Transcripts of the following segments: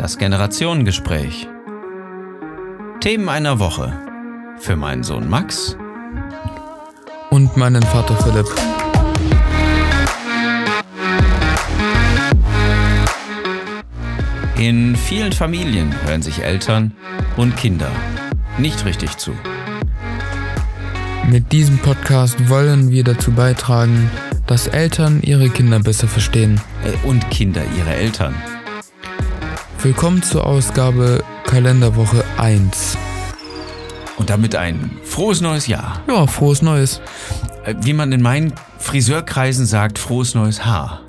Das Generationengespräch. Themen einer Woche. Für meinen Sohn Max Und meinen Vater Philipp. In vielen Familien hören sich Eltern und Kinder nicht richtig zu. Mit diesem Podcast wollen wir dazu beitragen, dass Eltern ihre Kinder besser verstehen. Äh, Und Kinder ihre Eltern. Willkommen zur Ausgabe Kalenderwoche 1. Und damit ein frohes neues Jahr. Ja, frohes Neues. Äh, Wie man in meinen Friseurkreisen sagt, frohes neues Haar.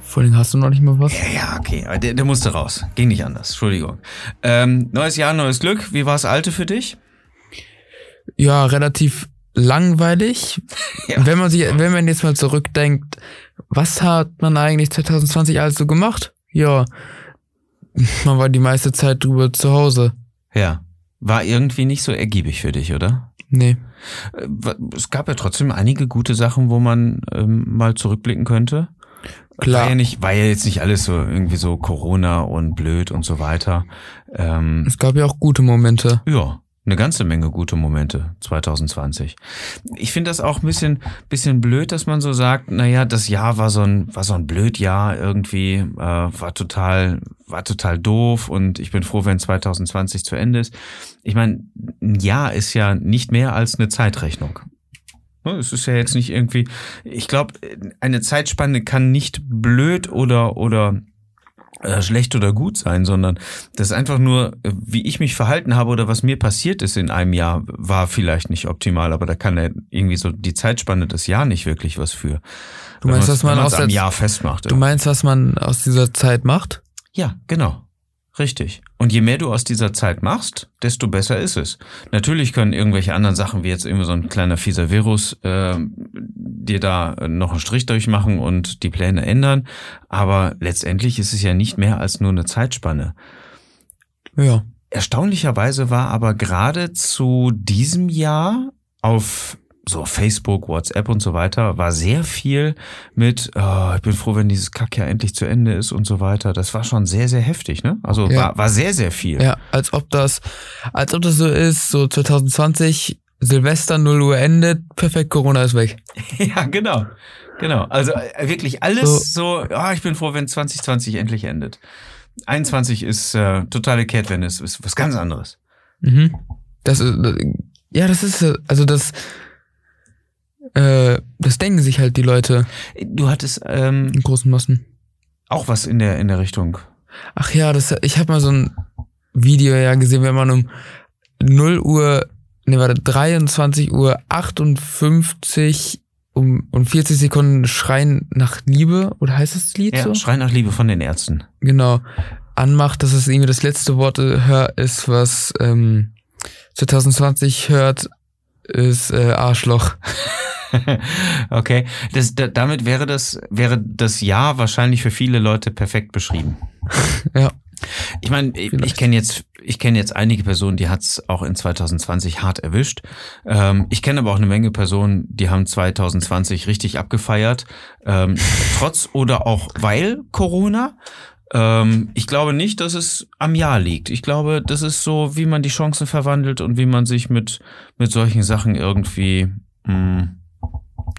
Vor allem hast du noch nicht mal was? Ja, ja, okay. Der, der musste raus. Ging nicht anders. Entschuldigung. Ähm, neues Jahr, neues Glück. Wie war das alte für dich? Ja, relativ langweilig. Ja. Wenn man sich, wenn man jetzt mal zurückdenkt, was hat man eigentlich 2020 alles so gemacht? Ja, man war die meiste Zeit drüber zu Hause. Ja. War irgendwie nicht so ergiebig für dich, oder? Nee. Äh, Es gab ja trotzdem einige gute Sachen, wo man ähm, mal zurückblicken könnte. Klar. War ja, nicht, war ja jetzt nicht alles so irgendwie so Corona und blöd und so weiter. Ähm, Es gab ja auch gute Momente. ja, eine ganze Menge gute Momente 2020. Ich finde das auch ein bisschen, bisschen blöd, dass man so sagt, naja, das Jahr war so ein, war so ein blöd Jahr irgendwie, äh, war total, war total doof und ich bin froh, wenn 2020 zu Ende ist. Ich meine, ein Jahr ist ja nicht mehr als eine Zeitrechnung. Ne, Es ist ja jetzt nicht irgendwie, ich glaube, eine Zeitspanne kann nicht blöd oder, oder äh, schlecht oder gut sein, sondern das ist einfach nur, wie ich mich verhalten habe oder was mir passiert ist in einem Jahr, war vielleicht nicht optimal, aber da kann ja irgendwie so die Zeitspanne des Jahr nicht wirklich was für. Du meinst, dass man aus der- Jahr festmacht. Du meinst, was man aus dieser Zeit macht? Ja, genau. Richtig. Und je mehr du aus dieser Zeit machst, desto besser ist es. Natürlich können irgendwelche anderen Sachen, wie jetzt irgendwie so ein kleiner fieser Virus, äh, dir da noch einen Strich durchmachen und die Pläne ändern. Aber letztendlich ist es ja nicht mehr als nur eine Zeitspanne. Ja. Erstaunlicherweise war aber gerade zu diesem Jahr auf so Facebook, WhatsApp und so weiter, war sehr viel mit, oh, ich bin froh, wenn dieses Kack ja endlich zu Ende ist und so weiter. Das war schon sehr, sehr heftig, ne? Also Ja. war, war sehr, sehr viel. Ja, als ob das, als ob das so ist, so 2020, Silvester 0 Uhr endet, perfekt, Corona ist weg. Ja, genau. Genau. Also äh, wirklich alles so, ah, ich bin froh, wenn 2020 endlich endet. 21 ist äh, totale Kehrtwende, ist, ist was ganz anderes. Mhm. Das ist, ja, das ist, äh, also das, äh, das denken sich halt die Leute Du hattest ähm, in großen Massen. auch was in der, in der Richtung. Ach ja, das, ich habe mal so ein Video ja gesehen, wenn man um 0 Uhr, ne, warte, 23 Uhr 58 um, um 40 Sekunden Schreien nach Liebe, oder heißt das Lied Ja, so? Schrei nach Liebe von den Ärzten. Genau. Anmacht, dass es irgendwie das letzte Wort äh, ist, was ähm, 2020 hört, ist äh, Arschloch. okay, das, da, damit wäre das, wäre das Jahr wahrscheinlich für viele Leute perfekt beschrieben. Ja. Ich meine, ich, ich Vielleicht. kenne jetzt, ich kenne jetzt einige Personen, die hat's auch in 2020 hart erwischt. Ähm, ich kenne aber auch eine Menge Personen, die haben 2020 richtig abgefeiert, ähm, trotz oder auch weil Corona. Ähm, ich glaube nicht, dass es am Jahr liegt. Ich glaube, das ist so, wie man die Chancen verwandelt und wie man sich mit mit solchen Sachen irgendwie mh,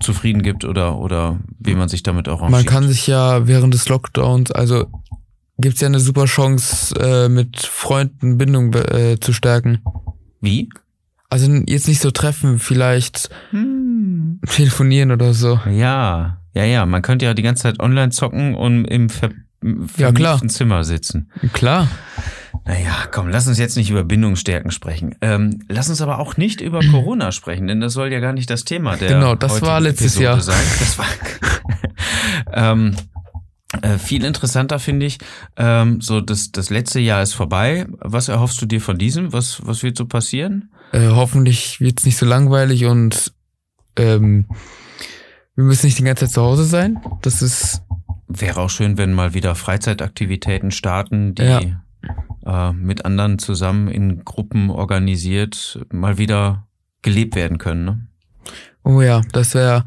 zufrieden gibt oder oder wie man sich damit auch Man kann sich ja während des Lockdowns, also gibt's ja eine super Chance, äh, mit Freunden Bindung äh, zu stärken. Wie? Also jetzt nicht so treffen, vielleicht Hm. telefonieren oder so. Ja, ja, ja. Man könnte ja die ganze Zeit online zocken und im ver Ja, klar. Zimmer sitzen. Klar. Naja, komm, lass uns jetzt nicht über Bindungsstärken sprechen. Ähm, lass uns aber auch nicht über Corona sprechen, denn das soll ja gar nicht das Thema der Genau, das war letztes Episode Jahr. Sein. Das war ähm, äh, viel interessanter finde ich. Ähm, so das das letzte Jahr ist vorbei. Was erhoffst du dir von diesem? Was was wird so passieren? Äh, hoffentlich wird's nicht so langweilig und ähm, wir müssen nicht die ganze Zeit zu Hause sein. Das ist Wäre auch schön, wenn mal wieder Freizeitaktivitäten starten, die Ja. Äh, mit anderen zusammen in Gruppen organisiert mal wieder gelebt werden können. Ne? Oh ja, das wäre.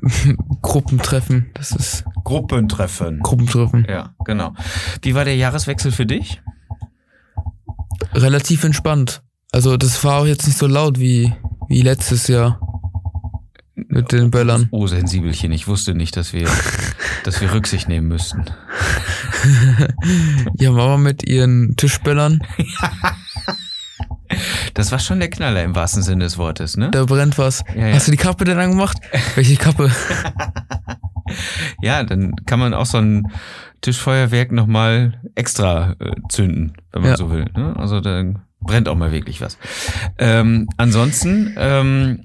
Gruppentreffen. Das ist Gruppentreffen. Gruppentreffen. Ja, genau. Wie war der Jahreswechsel für dich? Relativ entspannt. Also das war auch jetzt nicht so laut wie, wie letztes Jahr. Mit den Böllern. Oh, Sensibelchen, ich wusste nicht, dass wir, dass wir Rücksicht nehmen müssten. Ja, Mama mit ihren Tischböllern. Das war schon der Knaller im wahrsten Sinne des Wortes, ne? Da brennt was. Ja, ja. Hast du die Kappe denn angemacht? Welche Kappe? Ja, dann kann man auch so ein Tischfeuerwerk nochmal extra äh, zünden, wenn man Ja. so will. Ne? Also dann brennt auch mal wirklich was. Ähm, ansonsten, ähm,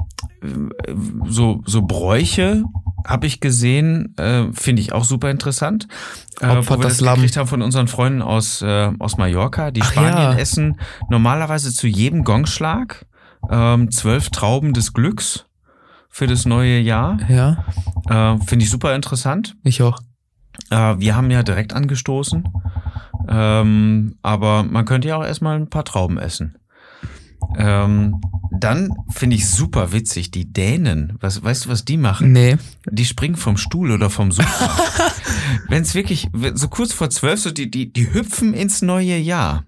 so, so Bräuche habe ich gesehen, äh, finde ich auch super interessant. Äh, Opfert wo wir das das Lamm. gekriegt haben von unseren Freunden aus, äh, aus Mallorca. Die Ach Spanier ja. essen normalerweise zu jedem Gongschlag ähm, zwölf Trauben des Glücks für das neue Jahr. Ja, Äh, Finde ich super interessant. ich auch. Äh, wir haben ja direkt angestoßen. Ähm, aber man könnte ja auch erstmal ein paar Trauben essen. Ähm, dann finde ich super witzig, die Dänen. Was, weißt du, was die machen? Nee. Die springen vom Stuhl oder vom Sofa. Wenn es wirklich, so kurz vor zwölf, so die, die, die hüpfen ins neue Jahr.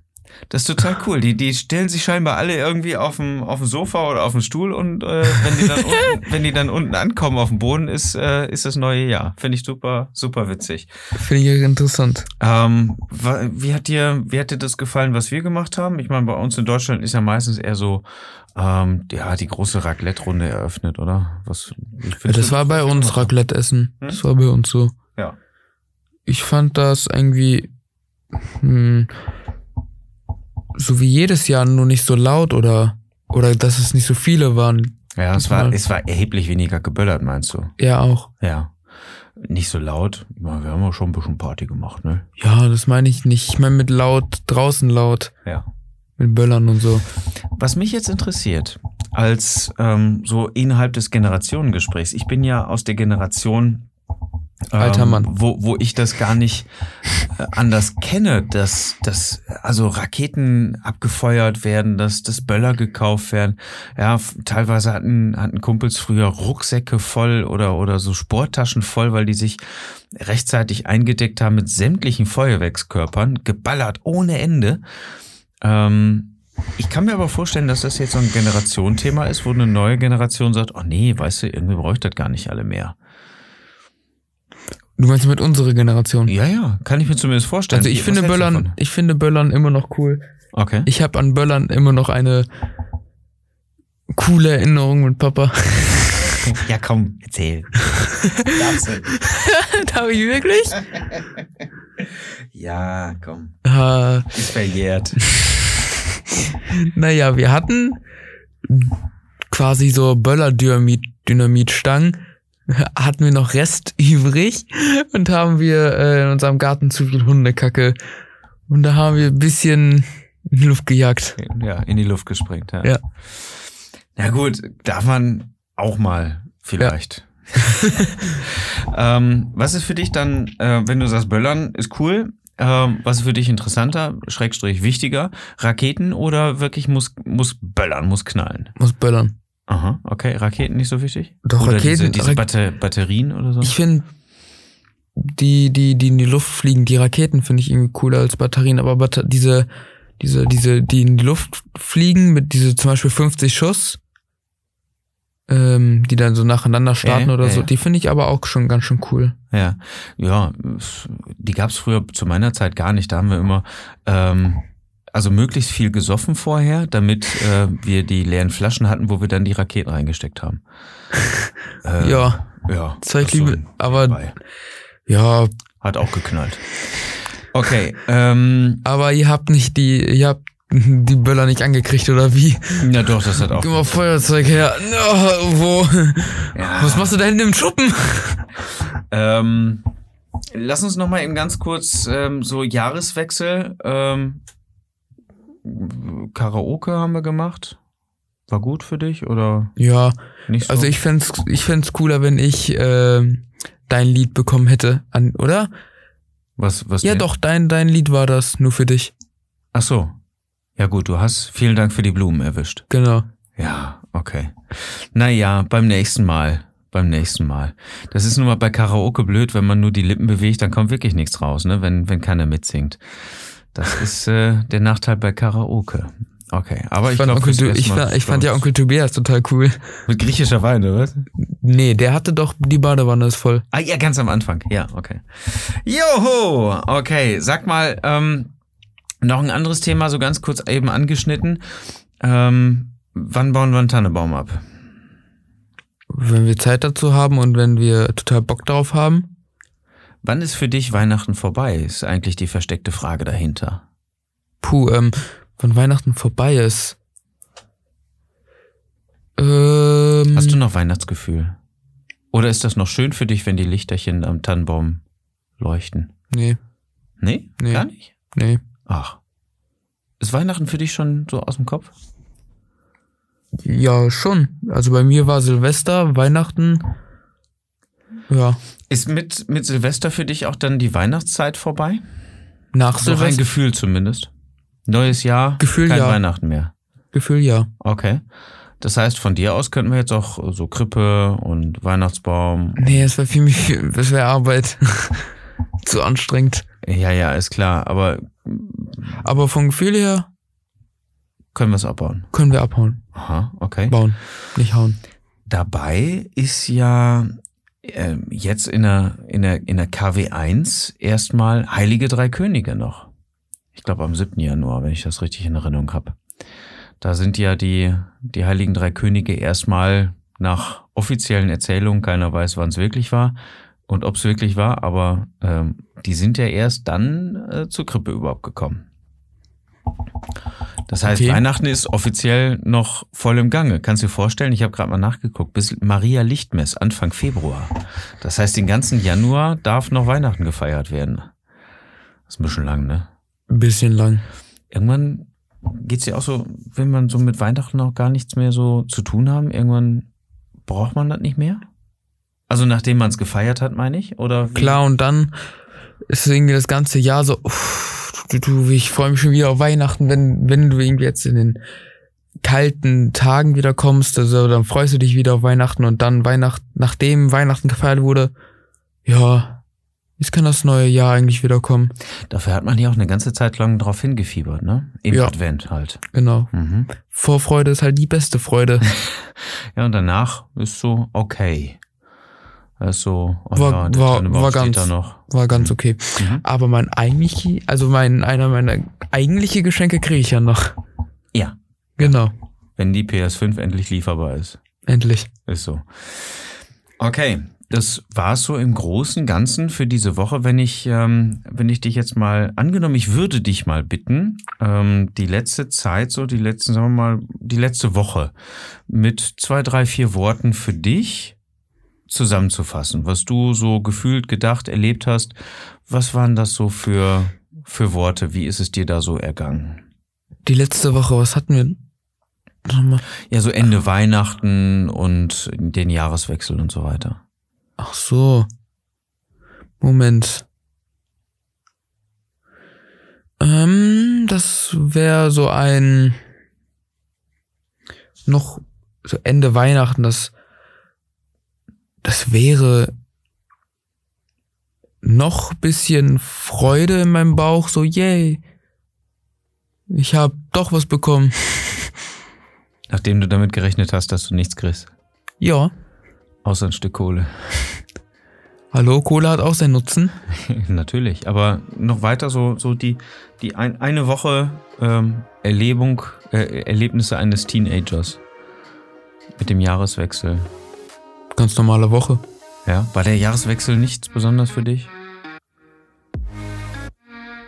Das ist total cool. Die, die stellen sich scheinbar alle irgendwie auf dem, auf dem Sofa oder auf dem Stuhl und äh, wenn, die dann unten, wenn die dann unten ankommen auf dem Boden, ist, äh, ist das neue Jahr. Finde ich super, super witzig. Finde ich interessant. Ähm, wie hat dir, wie hat dir das gefallen, was wir gemacht haben? Ich meine, bei uns in Deutschland ist ja meistens eher so, ähm, ja, die große Raclette-Runde eröffnet, oder? Was? Ja, das war bei uns Raclette essen. Hm? Das war bei uns so. Ja. Ich fand das irgendwie hm, so wie jedes Jahr nur nicht so laut oder oder dass es nicht so viele waren. Ja, es war, es war erheblich weniger geböllert, meinst du? Ja auch. Ja. Nicht so laut. Wir haben auch schon ein bisschen Party gemacht, ne? Ja, das meine ich nicht. Ich meine mit laut draußen laut Ja. mit Böllern und so. Was mich jetzt interessiert, als ähm, so innerhalb des Generationengesprächs, ich bin ja aus der Generation, Alter Mann. Wo, wo ich das gar nicht äh, anders kenne, dass, dass also Raketen abgefeuert werden, dass, dass Böller gekauft werden. Ja, teilweise hatten, hatten Kumpels früher Rucksäcke voll oder, oder so Sporttaschen voll, weil die sich rechtzeitig eingedeckt haben mit sämtlichen Feuerwerkskörpern, geballert ohne Ende. Ähm, ich kann mir aber vorstellen, dass das jetzt so ein Generationenthema ist, wo eine neue Generation sagt, oh nee, weißt du, irgendwie brauche ich das gar nicht alle mehr. Du meinst mit unserer Generation? Ja, ja, kann ich mir zumindest vorstellen. Also ich finde was du Böllern, davon? ich finde Böllern immer noch cool. Okay. Ich habe an Böllern immer noch eine coole Erinnerung mit Papa. Ja, komm, erzähl. Darfst du? Darf ich wirklich? Ja, komm. Ah, Ist verjährt. naja, wir hatten quasi so Böller-Dynamit-Stangen. Hatten wir noch Rest übrig und haben wir äh, in unserem Garten zu viel Hundekacke. Und da haben wir ein bisschen in die Luft gejagt. Ja, in die Luft gesprengt. Ja. Ja. Na gut, darf man auch mal vielleicht. ähm, was ist für dich dann, äh, wenn du sagst, Böllern ist cool, ähm, was ist für dich interessanter, Schrägstrich wichtiger, Raketen oder wirklich muss, muss böllern, muss knallen? Muss böllern. Aha, okay, Raketen nicht so wichtig? Doch, oder Raketen- diese, diese Batter Batterien oder so? Ich finde, die, die, die in die Luft fliegen, die Raketen finde ich irgendwie cooler als Batterien, aber Batter diese, diese, diese, die in die Luft fliegen mit diese zum Beispiel 50 Schuss, ähm, die dann so nacheinander starten Ja, oder ja, so, die finde ich aber auch schon ganz schön cool. Ja, ja, die gab's früher zu meiner Zeit gar nicht. Da haben wir immer ähm, also möglichst viel gesoffen vorher, damit äh, wir die leeren Flaschen hatten, wo wir dann die Raketen reingesteckt haben. Äh, ja, ja. So liebe, aber nebenbei. ja, hat auch geknallt. Okay, ähm, aber ihr habt nicht die, ihr habt die Böller nicht angekriegt oder wie? na doch, das hat auch. Gib mal Feuerzeug her. No, wo? Ja. Was machst du da hinten im Schuppen? Ähm, lass uns noch mal eben ganz kurz ähm, so Jahreswechsel. Ähm, Karaoke haben wir gemacht. War gut für dich oder Ja, nicht so? Also ich fänd's, ich fänd's cooler, wenn ich äh, dein Lied bekommen hätte, an, oder? was, was Ja, denn? doch, dein, dein Lied war das, nur für dich. Ach so. Ja gut, du hast vielen Dank für die Blumen erwischt. Genau. Ja, okay. Naja, beim nächsten Mal. beim nächsten Mal. Das ist nun mal bei Karaoke blöd, wenn man nur die Lippen bewegt, dann kommt wirklich nichts raus, ne? wenn, wenn keiner mitsingt. Das ist äh, der Nachteil bei Karaoke. Okay, aber ich, Ich, fand, glaube, Onkel, Tu- ich, fand- ich fand ja Onkel Tobias total cool. mit griechischer Wein, oder was? Nee, der hatte doch, die Badewanne ist voll. Ah, ja, ganz am Anfang. Ja, okay. Joho! Okay, sag mal, ähm, noch ein anderes Thema, so ganz kurz eben angeschnitten. Ähm, wann bauen wir einen Tannebaum ab? Wenn wir Zeit dazu haben und wenn wir total Bock darauf haben. Wann ist für dich Weihnachten vorbei? Ist eigentlich die versteckte Frage dahinter. Puh, ähm, wenn Weihnachten vorbei ist. Ähm, Hast du noch Weihnachtsgefühl? Oder ist das noch schön für dich, wenn die Lichterchen am Tannenbaum leuchten? Nee, Nee? Nee. Gar nicht? nee. Ach. Ist Weihnachten für dich schon so aus dem Kopf? Ja, schon. Also bei mir war Silvester, Weihnachten. Ja, Ist mit, mit Silvester für dich auch dann die Weihnachtszeit vorbei? nach So ein Silvester. Gefühl zumindest. Neues Jahr, Gefühl, kein ja. Weihnachten mehr. Gefühl ja. Okay. Das heißt, von dir aus könnten wir jetzt auch so Krippe und Weihnachtsbaum. Nee, es war für mich, das wäre Arbeit. Zu anstrengend. Ja, ja, ist klar. Aber Aber vom Gefühl her können wir es abbauen? können wir abhauen. Aha, okay. Bauen, nicht hauen. Dabei ist ja ähm, jetzt in der, in, der, in der KW1 erstmal Heilige Drei Könige noch. Ich glaube am 7. Januar, wenn ich das richtig in Erinnerung habe. Da sind ja die, die Heiligen Drei Könige erstmal nach offiziellen Erzählungen, keiner weiß, wann es wirklich war und ob es wirklich war, aber ähm, die sind ja erst dann äh, zur Krippe überhaupt gekommen. Das heißt, Okay. Weihnachten ist offiziell noch voll im Gange. Kannst du dir vorstellen, ich habe gerade mal nachgeguckt, bis Maria Lichtmess Anfang Februar. Das heißt, den ganzen Januar darf noch Weihnachten gefeiert werden. Das ist ein bisschen lang, ne? Ein bisschen lang. Irgendwann geht's ja auch so, wenn man so mit Weihnachten auch gar nichts mehr so zu tun haben, irgendwann braucht man das nicht mehr? Also nachdem man es gefeiert hat, meine ich? Oder wie? Klar, und dann ist irgendwie das ganze Jahr so, uff, du, du, ich freue mich schon wieder auf Weihnachten, wenn, wenn du irgendwie jetzt in den kalten Tagen wieder kommst, also dann freust du dich wieder auf Weihnachten und dann Weihnachten, nachdem Weihnachten gefeiert wurde, ja, jetzt kann das neue Jahr eigentlich wieder kommen. Dafür hat man ja auch eine ganze Zeit lang drauf hingefiebert, ne? Im Ja. Advent halt. Genau. Mhm. Vorfreude ist halt die beste Freude. Ja, und danach ist so okay. Das ist so, oh War- ja, war- war ganz-. War ganz okay. Mhm. Aber mein eigentliche, also mein, einer meiner eigentliche Geschenke kriege ich ja noch. Ja, Genau. wenn die PS5 endlich lieferbar ist. Endlich. Ist so. Okay, das war's so im Großen und Ganzen für diese Woche. Wenn ich, ähm, wenn ich dich jetzt mal, angenommen, ich würde dich mal bitten, ähm, die letzte Zeit, so die letzten, sagen wir mal, die letzte Woche mit zwei, drei, vier Worten für dich zusammenzufassen, was du so gefühlt, gedacht, erlebt hast. Was waren das so für, für Worte? Wie ist es dir da so ergangen? Die letzte Woche, was hatten wir? Nochmal. Ja, so Ende Weihnachten und den Jahreswechsel und so weiter. Ach so. Moment. Ähm, das wäre so ein noch so Ende Weihnachten, das das wäre noch bisschen Freude in meinem Bauch, so yay. Ich hab doch was bekommen. Nachdem du damit gerechnet hast, dass du nichts kriegst. Ja. Außer ein Stück Kohle. Hallo, Cola hat auch seinen Nutzen. Natürlich. Aber noch weiter so, so die, die ein, eine Woche ähm, Erlebung, äh, Erlebnisse eines Teenagers. Mit dem Jahreswechsel. Ganz normale Woche. Ja. War der Jahreswechsel nichts besonders für dich?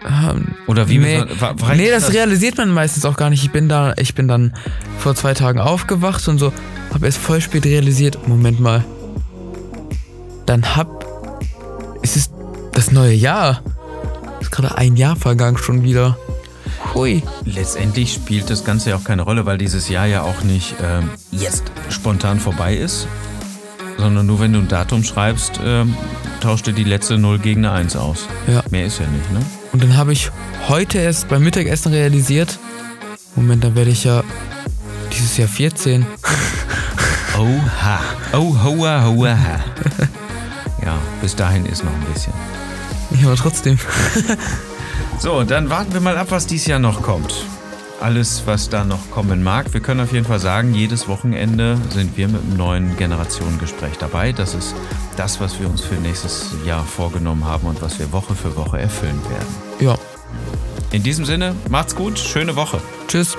Ähm, Oder wie Nee, beson- war, war nee, das realisiert man meistens auch gar nicht. Ich bin da, ich bin dann vor zwei Tagen aufgewacht und so, habe erst voll spät realisiert, Moment mal. Dann hab, es ist das neue Jahr. Ist gerade ein Jahr vergangen schon wieder. Hui. Letztendlich spielt das Ganze ja auch keine Rolle, weil dieses Jahr ja auch nicht ähm, jetzt spontan vorbei ist, sondern nur wenn du ein Datum schreibst, ähm, tauscht dir die letzte Null gegen eine Eins aus. Ja. Mehr ist ja nicht, ne? Und dann habe ich heute erst beim Mittagessen realisiert, Moment, dann werde ich ja dieses Jahr 14. Oha. Oh, hoa, hoa. Ja, bis dahin ist noch ein bisschen. Ja, aber trotzdem. So, dann warten wir mal ab, was dieses Jahr noch kommt. Alles, was da noch kommen mag. Wir können auf jeden Fall sagen, jedes Wochenende sind wir mit einem neuen Generationengespräch dabei. Das ist das, was wir uns für nächstes Jahr vorgenommen haben und was wir Woche für Woche erfüllen werden. Ja. In diesem Sinne, macht's gut, schöne Woche. Tschüss.